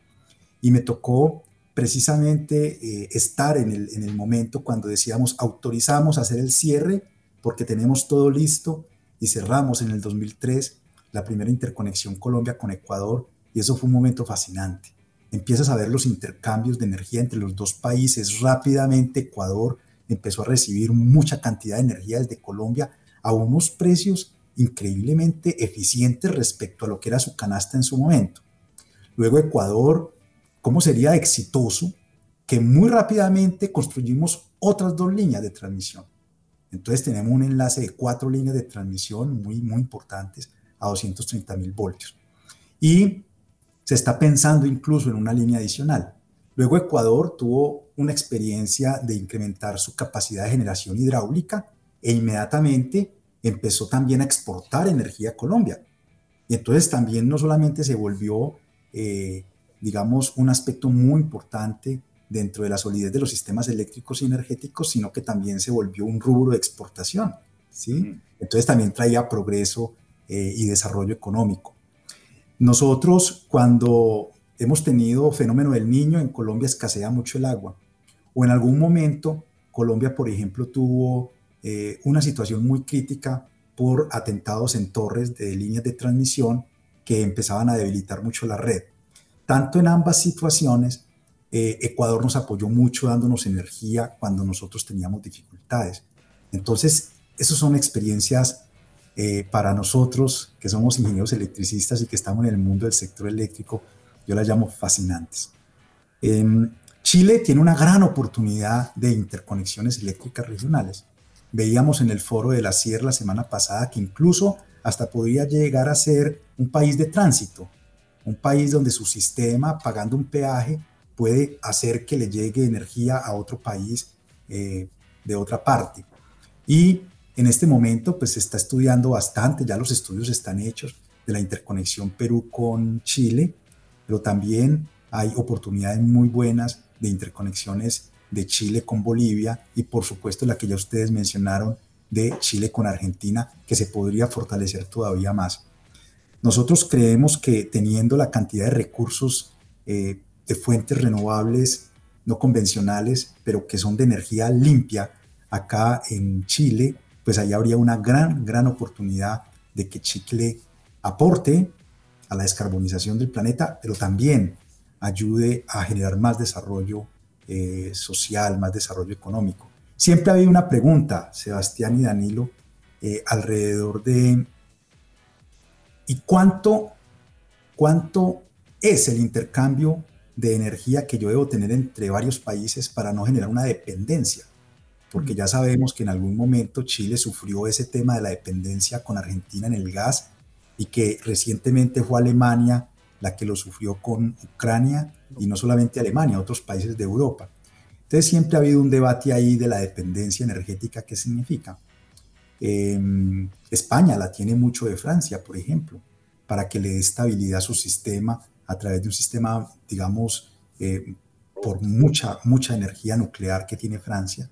y me tocó precisamente eh, estar en el, en el momento cuando decíamos autorizamos hacer el cierre porque tenemos todo listo y cerramos en el 2003 la primera interconexión Colombia con Ecuador y eso fue un momento fascinante. Empiezas a ver los intercambios de energía entre los dos países. Rápidamente Ecuador empezó a recibir mucha cantidad de energía desde Colombia a unos precios increíblemente eficientes respecto a lo que era su canasta en su momento. Luego Ecuador cómo sería exitoso que muy rápidamente construimos otras dos líneas de transmisión. Entonces tenemos un enlace de cuatro líneas de transmisión muy, muy importantes a 230 mil voltios. Y se está pensando incluso en una línea adicional. Luego Ecuador tuvo una experiencia de incrementar su capacidad de generación hidráulica e inmediatamente empezó también a exportar energía a Colombia. Y entonces también no solamente se volvió eh, digamos, un aspecto muy importante dentro de la solidez de los sistemas eléctricos y energéticos, sino que también se volvió un rubro de exportación, ¿sí? Entonces también traía progreso eh, y desarrollo económico. Nosotros cuando hemos tenido fenómeno del niño, en Colombia escasea mucho el agua, o en algún momento Colombia, por ejemplo, tuvo eh, una situación muy crítica por atentados en torres de líneas de transmisión que empezaban a debilitar mucho la red. Tanto en ambas situaciones, eh, Ecuador nos apoyó mucho dándonos energía cuando nosotros teníamos dificultades. Entonces, esas son experiencias eh, para nosotros que somos ingenieros electricistas y que estamos en el mundo del sector eléctrico, yo las llamo fascinantes. Em, Chile tiene una gran oportunidad de interconexiones eléctricas regionales. Veíamos en el foro de la Sierra la semana pasada que incluso hasta podría llegar a ser un país de tránsito un país donde su sistema, pagando un peaje, puede hacer que le llegue energía a otro país eh, de otra parte. Y en este momento, pues se está estudiando bastante, ya los estudios están hechos de la interconexión Perú con Chile, pero también hay oportunidades muy buenas de interconexiones de Chile con Bolivia y por supuesto la que ya ustedes mencionaron de Chile con Argentina, que se podría fortalecer todavía más. Nosotros creemos que teniendo la cantidad de recursos eh, de fuentes renovables no convencionales, pero que son de energía limpia acá en Chile, pues ahí habría una gran, gran oportunidad de que Chile aporte a la descarbonización del planeta, pero también ayude a generar más desarrollo eh, social, más desarrollo económico. Siempre había una pregunta, Sebastián y Danilo, eh, alrededor de ¿Y cuánto, cuánto es el intercambio de energía que yo debo tener entre varios países para no generar una dependencia? Porque ya sabemos que en algún momento Chile sufrió ese tema de la dependencia con Argentina en el gas y que recientemente fue Alemania la que lo sufrió con Ucrania y no solamente Alemania, otros países de Europa. Entonces siempre ha habido un debate ahí de la dependencia energética, ¿qué significa? Em, España la tiene mucho de Francia, por ejemplo, para que le dé estabilidad a su sistema a través de un sistema, digamos, eh, por mucha, mucha energía nuclear que tiene Francia.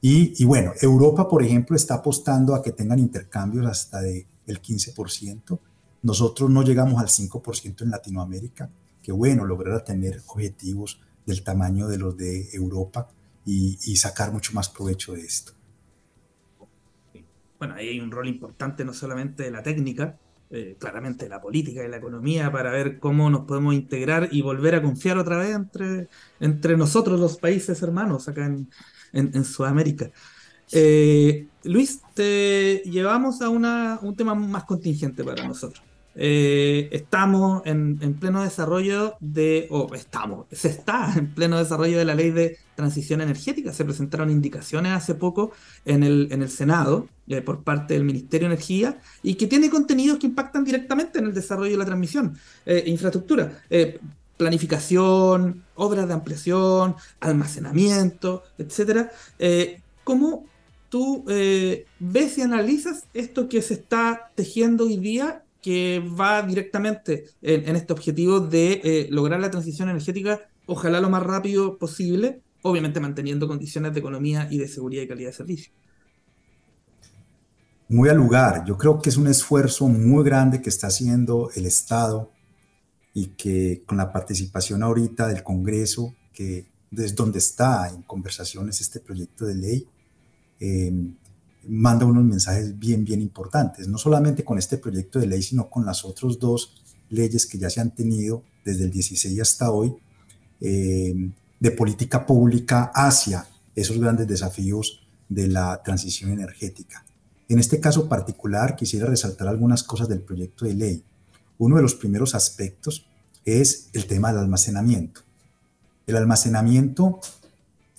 Y, bueno, Europa, por ejemplo, está apostando a que tengan intercambios hasta del el 15%. Nosotros no llegamos al 5% en Latinoamérica. Que bueno, lograr tener objetivos del tamaño de los de Europa y, sacar mucho más provecho de esto. Bueno, ahí hay un rol importante no solamente de la técnica, eh, claramente la política y la economía para ver cómo nos podemos integrar y volver a confiar otra vez entre, entre nosotros los países hermanos acá en, en, Sudamérica. Eh, Luis, te llevamos a una, un tema más contingente para nosotros. Eh, estamos en, pleno desarrollo de, o estamos, se está en pleno desarrollo de la ley de transición energética. Se presentaron indicaciones hace poco en el, en el Senado eh, por parte del Ministerio de Energía y que tiene contenidos que impactan directamente en el desarrollo de la transmisión, eh, infraestructura, planificación, obras de ampliación, almacenamiento, etc. ¿Cómo tú ves y analizas esto que se está tejiendo hoy día que va directamente en, este objetivo de eh, lograr la transición energética, ojalá lo más rápido posible, obviamente manteniendo condiciones de economía y de seguridad y calidad de servicio. Muy al lugar, yo creo que es un esfuerzo muy grande que está haciendo el Estado y que con la participación ahorita del Congreso, que desde donde está en conversaciones este proyecto de ley, eh, manda unos mensajes bien, bien importantes, no solamente con este proyecto de ley, sino con las otras dos leyes que ya se han tenido desde el 16 hasta hoy, eh, de política pública hacia esos grandes desafíos de la transición energética. En este caso particular, quisiera resaltar algunas cosas del proyecto de ley. Uno de los primeros aspectos es el tema del almacenamiento. El almacenamiento,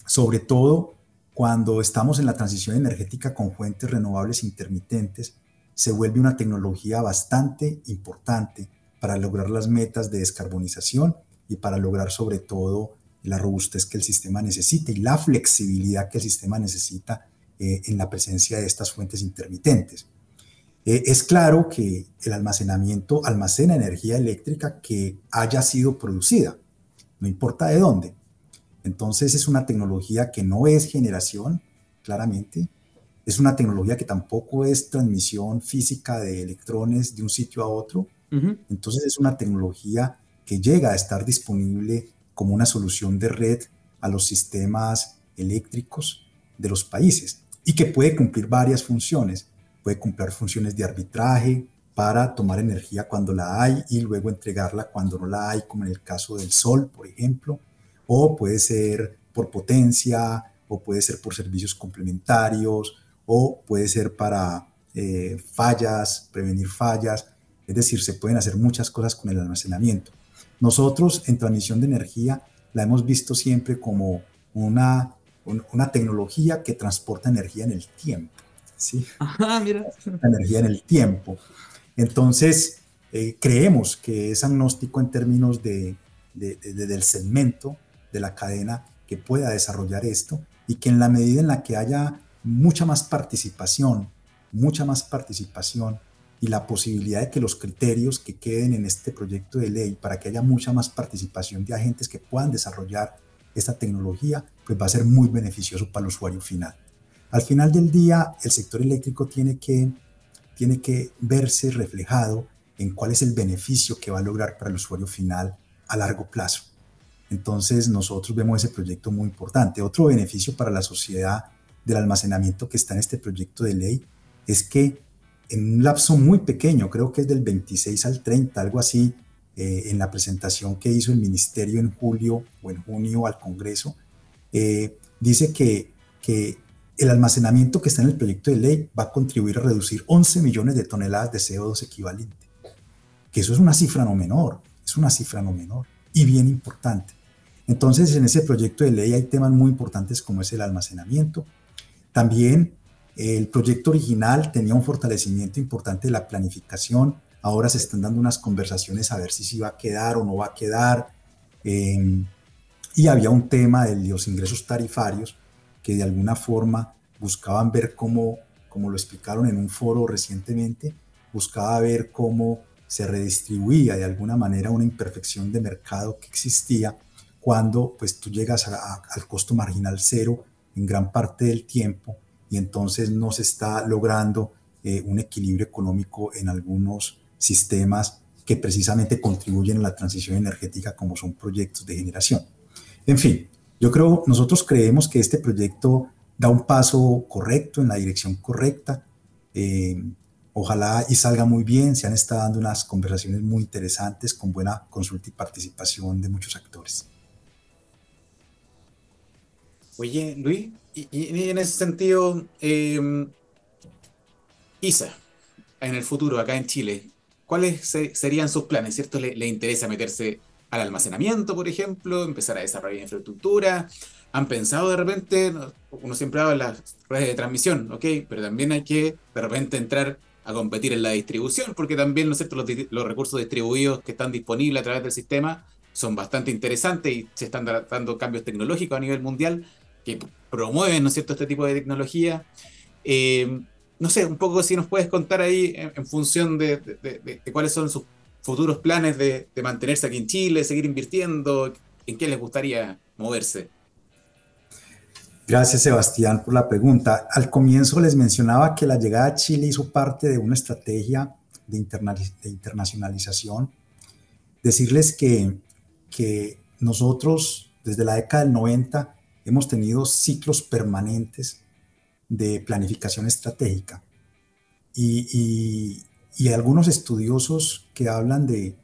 sobre todo, cuando estamos en la transición energética con fuentes renovables intermitentes, se vuelve una tecnología bastante importante para lograr las metas de descarbonización y para lograr sobre todo la robustez que el sistema necesita y la flexibilidad que el sistema necesita eh, en la presencia de estas fuentes intermitentes. Eh, es claro que el almacenamiento almacena energía eléctrica que haya sido producida, no importa de dónde, entonces es una tecnología que no es generación, claramente. Es una tecnología que tampoco es transmisión física de electrones de un sitio a otro. Entonces es una tecnología que llega a estar disponible como una solución de red a los sistemas eléctricos de los países y que puede cumplir varias funciones. Puede cumplir funciones de arbitraje para tomar energía cuando la hay y luego entregarla cuando no la hay, como en el caso del sol, por ejemplo o puede ser por potencia, o puede ser por servicios complementarios, o puede ser para eh, fallas, prevenir fallas. Es decir, se pueden hacer muchas cosas con el almacenamiento. Nosotros en transmisión de energía la hemos visto siempre como una, una tecnología que transporta energía en el tiempo. ¿sí? <laughs> Ajá, mira. energía en el tiempo. Entonces, eh, creemos que es agnóstico en términos de, del segmento de la cadena que pueda desarrollar esto y que en la medida en la que haya mucha más participación, mucha más participación y la posibilidad de que los criterios que queden en este proyecto de ley para que haya mucha más participación de agentes que puedan desarrollar esta tecnología, pues va a ser muy beneficioso para el usuario final. Al final del día, el sector eléctrico tiene que, tiene que verse reflejado en cuál es el beneficio que va a lograr para el usuario final a largo plazo. Entonces nosotros vemos ese proyecto muy importante. Otro beneficio para la sociedad del almacenamiento que está en este proyecto de ley es que en un lapso muy pequeño, creo que es del 26 al 30, algo así, eh, en la presentación que hizo el ministerio en julio o en junio al Congreso, eh, dice que, que el almacenamiento que está en el proyecto de ley va a contribuir a reducir 11 millones de toneladas de CO2 equivalente. Que eso es una cifra no menor, es una cifra no menor y bien importante. Entonces, en ese proyecto de ley hay temas muy importantes como es el almacenamiento. También el proyecto original tenía un fortalecimiento importante de la planificación. Ahora se están dando unas conversaciones a ver si se va a quedar o no va a quedar. Em, y había un tema de los ingresos tarifarios que de alguna forma buscaban ver cómo, como lo explicaron en un foro recientemente, buscaba ver cómo se redistribuía de alguna manera una imperfección de mercado que existía cuando pues tú llegas al costo marginal cero en gran parte del tiempo y entonces no se está logrando eh, un equilibrio económico en algunos sistemas que precisamente contribuyen a la transición energética como son proyectos de generación. En fin, yo creo, nosotros creemos que este proyecto da un paso correcto en la dirección correcta. Eh, ojalá y salga muy bien. Se han estado dando unas conversaciones muy interesantes con buena consulta y participación de muchos actores. Oye, Luis, y, en ese sentido, eh, Isa, en el futuro, acá en Chile, ¿cuáles serían sus planes? ¿Cierto? ¿Le, interesa meterse al almacenamiento, por ejemplo? ¿Empezar a desarrollar infraestructura? ¿Han pensado de repente, uno siempre habla de las redes de transmisión, ok, pero también hay que de repente entrar a competir en la distribución, porque también, ¿no cierto?, los recursos distribuidos que están disponibles a través del sistema son bastante interesantes y se están dando cambios tecnológicos a nivel mundial que promueven, ¿no es cierto?, este tipo de tecnología. Eh, no sé, un poco si nos puedes contar ahí en, función de, cuáles son sus futuros planes de, mantenerse aquí en Chile, seguir invirtiendo, en qué les gustaría moverse. Gracias, Sebastián, por la pregunta. Al comienzo les mencionaba que la llegada a Chile hizo parte de una estrategia de, internacionalización. Decirles que, que nosotros, desde la década del 90, hemos tenido ciclos permanentes de planificación estratégica. Y, algunos estudiosos que hablan de,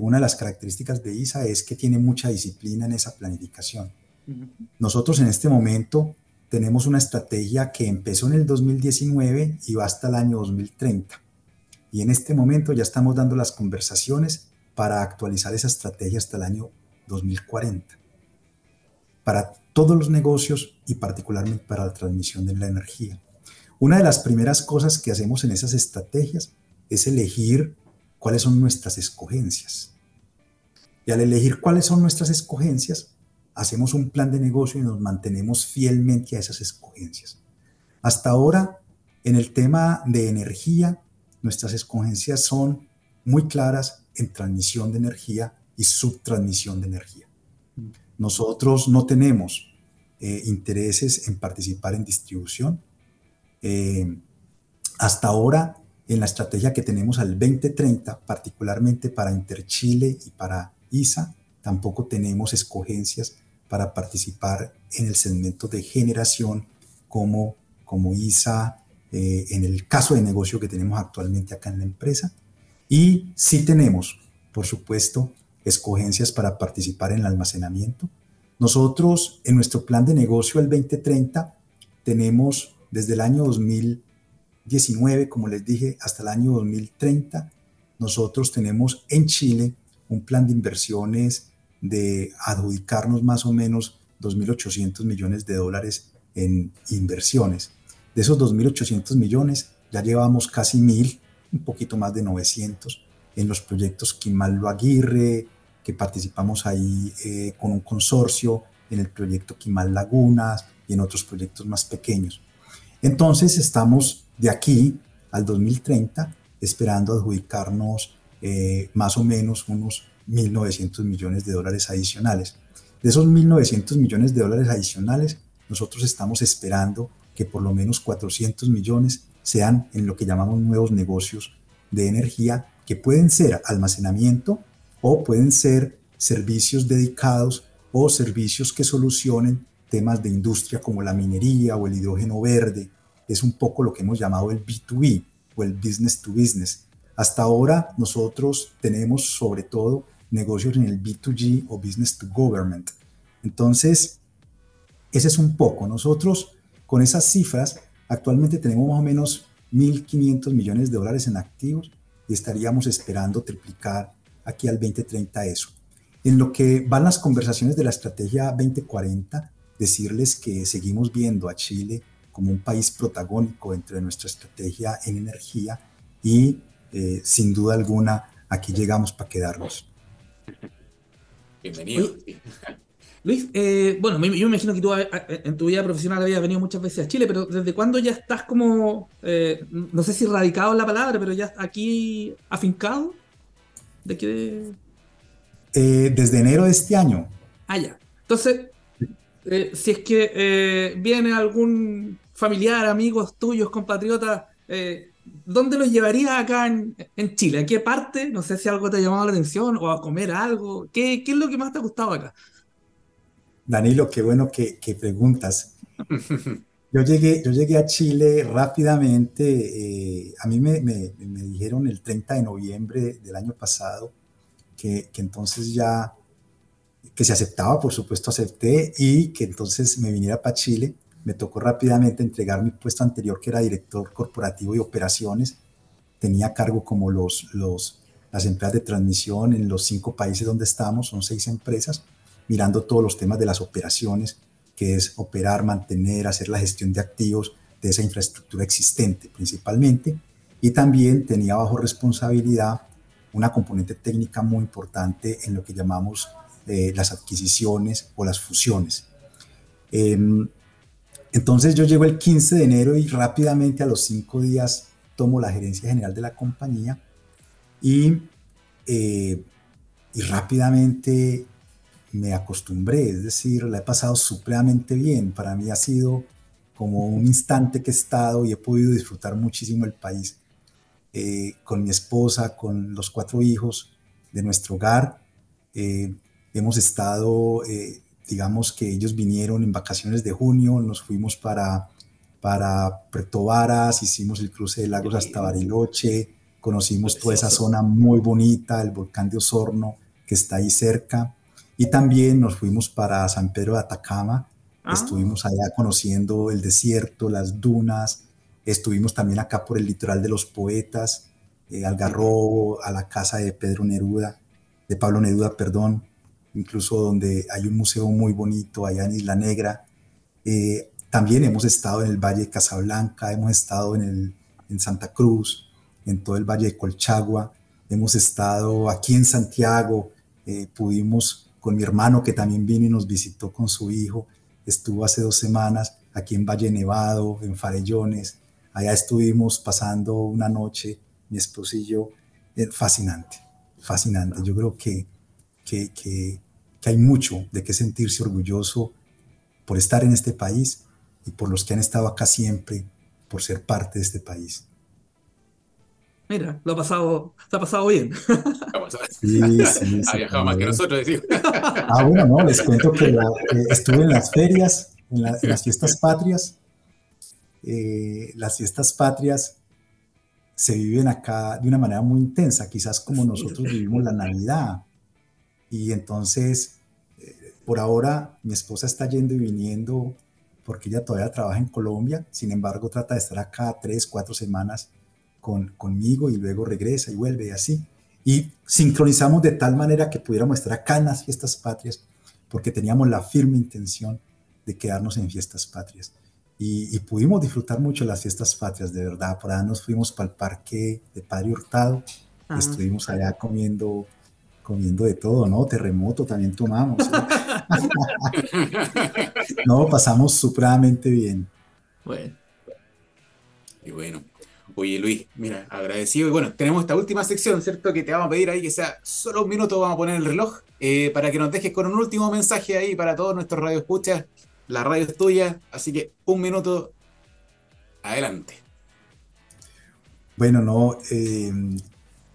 una de las características de ISA es que tiene mucha disciplina en esa planificación. Nosotros en este momento tenemos una estrategia que empezó en el 2019 y va hasta el año 2030. Y en este momento ya estamos dando las conversaciones para actualizar esa estrategia hasta el año 2040. Para todos los negocios y particularmente para la transmisión de la energía. Una de las primeras cosas que hacemos en esas estrategias es elegir cuáles son nuestras escogencias. Y al elegir cuáles son nuestras escogencias, hacemos un plan de negocio y nos mantenemos fielmente a esas escogencias. Hasta ahora, en el tema de energía, nuestras escogencias son muy claras en transmisión de energía y subtransmisión de energía. Nosotros no tenemos eh, intereses en participar en distribución. Eh, hasta ahora, en la estrategia que tenemos al 2030, particularmente para Interchile y para ISA, tampoco tenemos escogencias para participar en el segmento de generación como, como ISA, eh, en el caso de negocio que tenemos actualmente acá en la empresa. Y sí tenemos, por supuesto, escogencias para participar en el almacenamiento. Nosotros en nuestro plan de negocio el 2030 tenemos desde el año 2019, como les dije, hasta el año 2030, nosotros tenemos en Chile un plan de inversiones de adjudicarnos más o menos 2.800 millones de dólares en inversiones. De esos 2.800 millones ya llevamos casi 1.000, un poquito más de 900 en los proyectos Quimallo Aguirre, que participamos ahí eh, con un consorcio en el proyecto Quimal Lagunas y en otros proyectos más pequeños. Entonces estamos de aquí al 2030 esperando adjudicarnos eh, más o menos unos 1.900 millones de dólares adicionales. De esos 1.900 millones de dólares adicionales, nosotros estamos esperando que por lo menos 400 millones sean en lo que llamamos nuevos negocios de energía que pueden ser almacenamiento o pueden ser servicios dedicados o servicios que solucionen temas de industria como la minería o el hidrógeno verde. Es un poco lo que hemos llamado el B2B o el business to business. Hasta ahora nosotros tenemos sobre todo negocios en el B2G o business to government. Entonces, ese es un poco. Nosotros con esas cifras actualmente tenemos más o menos 1.500 millones de dólares en activos y estaríamos esperando triplicar aquí al 2030 eso. En lo que van las conversaciones de la estrategia 2040, decirles que seguimos viendo a Chile como un país protagónico dentro de nuestra estrategia en energía y eh, sin duda alguna aquí llegamos para quedarnos. Bienvenido. Luis, eh, bueno, yo me imagino que tú en tu vida profesional habías venido muchas veces a Chile, pero ¿desde cuándo ya estás como, eh, no sé si radicado en la palabra, pero ya aquí afincado? ¿De qué? Eh, desde enero de este año. Ah, ya. Entonces, si es que viene algún familiar, amigos tuyos, compatriotas, ¿dónde los llevarías acá en, Chile? ¿A qué parte? No sé si algo te ha llamado la atención o a comer algo. ¿Qué, qué es lo que más te ha gustado acá? Danilo, qué bueno que, preguntas. Yo llegué, yo llegué a Chile rápidamente. Eh, a mí me, dijeron el 30 de noviembre del año pasado que, entonces ya, que se aceptaba, por supuesto acepté, y que entonces me viniera para Chile. Me tocó rápidamente entregar mi puesto anterior, que era director corporativo de operaciones. Tenía cargo como los, los, las empresas de transmisión en los cinco países donde estamos, son seis empresas mirando todos los temas de las operaciones, que es operar, mantener, hacer la gestión de activos de esa infraestructura existente principalmente. Y también tenía bajo responsabilidad una componente técnica muy importante en lo que llamamos eh, las adquisiciones o las fusiones. Em, entonces yo llego el 15 de enero y rápidamente a los cinco días tomo la gerencia general de la compañía y, eh, y rápidamente me acostumbré, es decir, la he pasado supremamente bien. Para mí ha sido como un instante que he estado y he podido disfrutar muchísimo el país. Eh, con mi esposa, con los cuatro hijos de nuestro hogar. Eh, hemos estado, eh, digamos que ellos vinieron en vacaciones de junio, nos fuimos para, para Puerto Varas, hicimos el cruce de lagos hasta Bariloche, conocimos toda esa zona muy bonita, el volcán de Osorno que está ahí cerca. Y también nos fuimos para San Pedro de Atacama, ah. estuvimos allá conociendo el desierto, las dunas, estuvimos también acá por el litoral de los poetas, eh, Algarrobo, a la casa de Pedro Neruda, de Pablo Neruda, perdón, incluso donde hay un museo muy bonito allá en Isla Negra. Eh, también hemos estado en el Valle de Casablanca, hemos estado en, el, en Santa Cruz, en todo el Valle de Colchagua, hemos estado aquí en Santiago, eh, pudimos con mi hermano que también vino y nos visitó con su hijo. Estuvo hace dos semanas aquí en Valle Nevado, en Farellones. Allá estuvimos pasando una noche, mi esposo y yo. Eh, fascinante, fascinante. Yo creo que, que, que, que hay mucho de qué sentirse orgulloso por estar en este país y por los que han estado acá siempre, por ser parte de este país. Mira, lo ha pasado, se ha pasado bien. <laughs> Sí, sí, ha viajado más que nosotros, decimos. Ah, bueno, no, les cuento que estuve en las ferias, en, las fiestas patrias. Eh, las fiestas patrias se viven acá de una manera muy intensa, quizás como nosotros vivimos la Navidad. Y entonces, eh, por ahora, mi esposa está yendo y viniendo porque ella todavía trabaja en Colombia, sin embargo, trata de estar acá tres, cuatro semanas con, conmigo y luego regresa y vuelve y así. Y sincronizamos de tal manera que pudiéramos estar acá en las fiestas patrias, porque teníamos la firme intención de quedarnos en fiestas patrias. Y, pudimos disfrutar mucho las fiestas patrias, de verdad. Por allá nos fuimos para el parque de Padre Hurtado, estuvimos allá comiendo comiendo de todo, ¿no? Terremoto también tomamos. <laughs> no, pasamos supremamente bien. Bueno. Y bueno, Oye, Luis, mira, agradecido. Y bueno, tenemos esta última sección, ¿cierto? Que te vamos a pedir ahí que sea solo un minuto, vamos a poner el reloj, eh, para que nos dejes con un último mensaje ahí para todos nuestros radioescuchas. La radio es tuya, así que un minuto, adelante. Bueno, no, eh,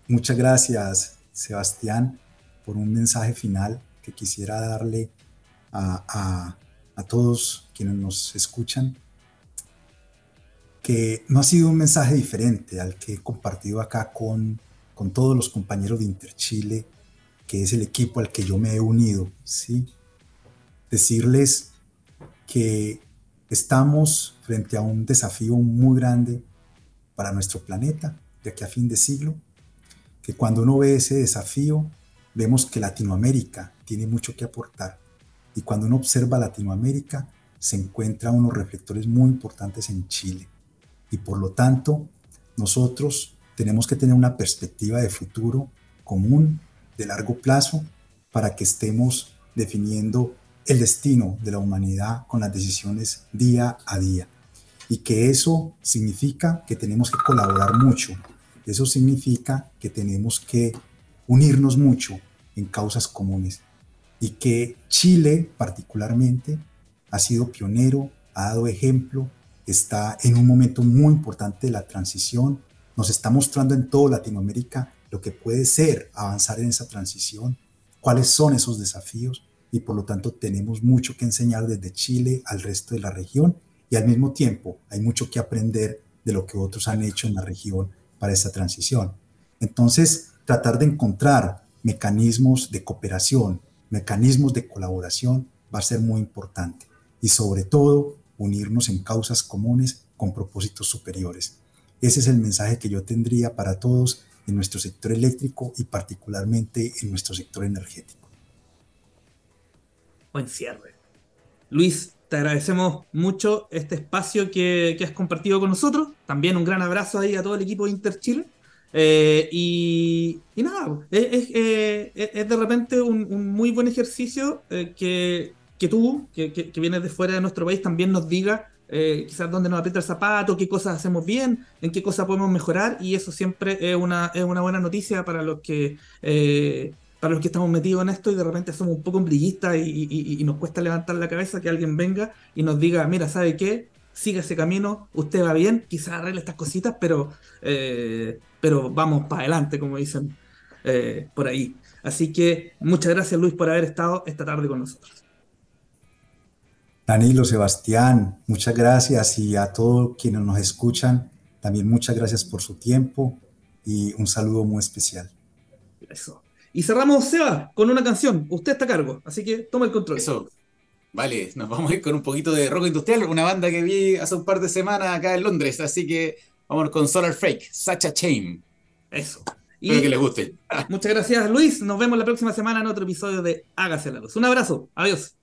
muchas gracias, Sebastián, por un mensaje final que quisiera darle a, a todos quienes nos escuchan que no ha sido un mensaje diferente al que he compartido acá con, con todos los compañeros de Interchile, que es el equipo al que yo me he unido, ¿sí? Decirles que estamos frente a un desafío muy grande para nuestro planeta de aquí a fin de siglo, que cuando uno ve ese desafío, vemos que Latinoamérica tiene mucho que aportar. Y cuando uno observa Latinoamérica, se encuentra unos reflectores muy importantes en Chile y por lo tanto nosotros tenemos que tener una perspectiva de futuro común de largo plazo para que estemos definiendo el destino de la humanidad con las decisiones día a día. Y que eso significa que tenemos que colaborar mucho. Eso significa que tenemos que unirnos mucho en causas comunes. Y que Chile particularmente ha sido pionero, ha dado ejemplo, está en un momento muy importante de la transición, nos está mostrando en toda Latinoamérica lo que puede ser avanzar en esa transición, cuáles son esos desafíos y por lo tanto tenemos mucho que enseñar desde Chile al resto de la región. Y al mismo tiempo hay mucho que aprender de lo que otros han hecho en la región para esa transición. Entonces, tratar de encontrar mecanismos de cooperación, mecanismos de colaboración va a ser muy importante. Y sobre todo unirnos en causas comunes con propósitos superiores. Ese es el mensaje que yo tendría para todos en nuestro sector eléctrico y particularmente en nuestro sector energético buen cierre. Luis, te agradecemos mucho este espacio que, has compartido con nosotros. También un gran abrazo ahí a todo el equipo de Interchile. Eh, y, nada, es, de repente un, muy buen ejercicio eh, que, que, tú, que, que, vienes de fuera de nuestro país, también nos diga eh, quizás dónde nos aprieta el zapato, qué cosas hacemos bien, en qué cosas podemos mejorar, y eso siempre es una, es una buena noticia para los que para los que estamos metidos en esto y de repente somos un poco brillistas y, nos cuesta levantar la cabeza, que alguien venga y nos diga, mira, ¿sabe qué? Siga ese camino, usted va bien, quizás arregle estas cositas, pero, eh, pero vamos para adelante, como dicen eh, por ahí. Así que muchas gracias Luis por haber estado esta tarde con nosotros. Danilo, Sebastián, muchas gracias y a todos quienes nos escuchan, también muchas gracias por su tiempo y un saludo muy especial. Eso. Y cerramos, Seba, con una canción. Usted está a cargo, así que toma el control. Eso. Vale, nos vamos a ir con un poquito de rock industrial, una banda que vi hace un par de semanas acá en Londres, así que vamos con Solar Fake, Such a Shame. Eso. Espero que les guste. Muchas gracias, Luis. Nos vemos la próxima semana en otro episodio de Hágase la Luz. Un abrazo. Adiós.